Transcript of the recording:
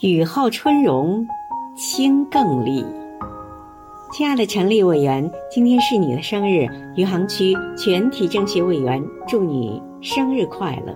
雨后春荣，清更丽。亲爱的陈丽委员，今天是你的生日，余杭区全体政协委员祝你生日快乐。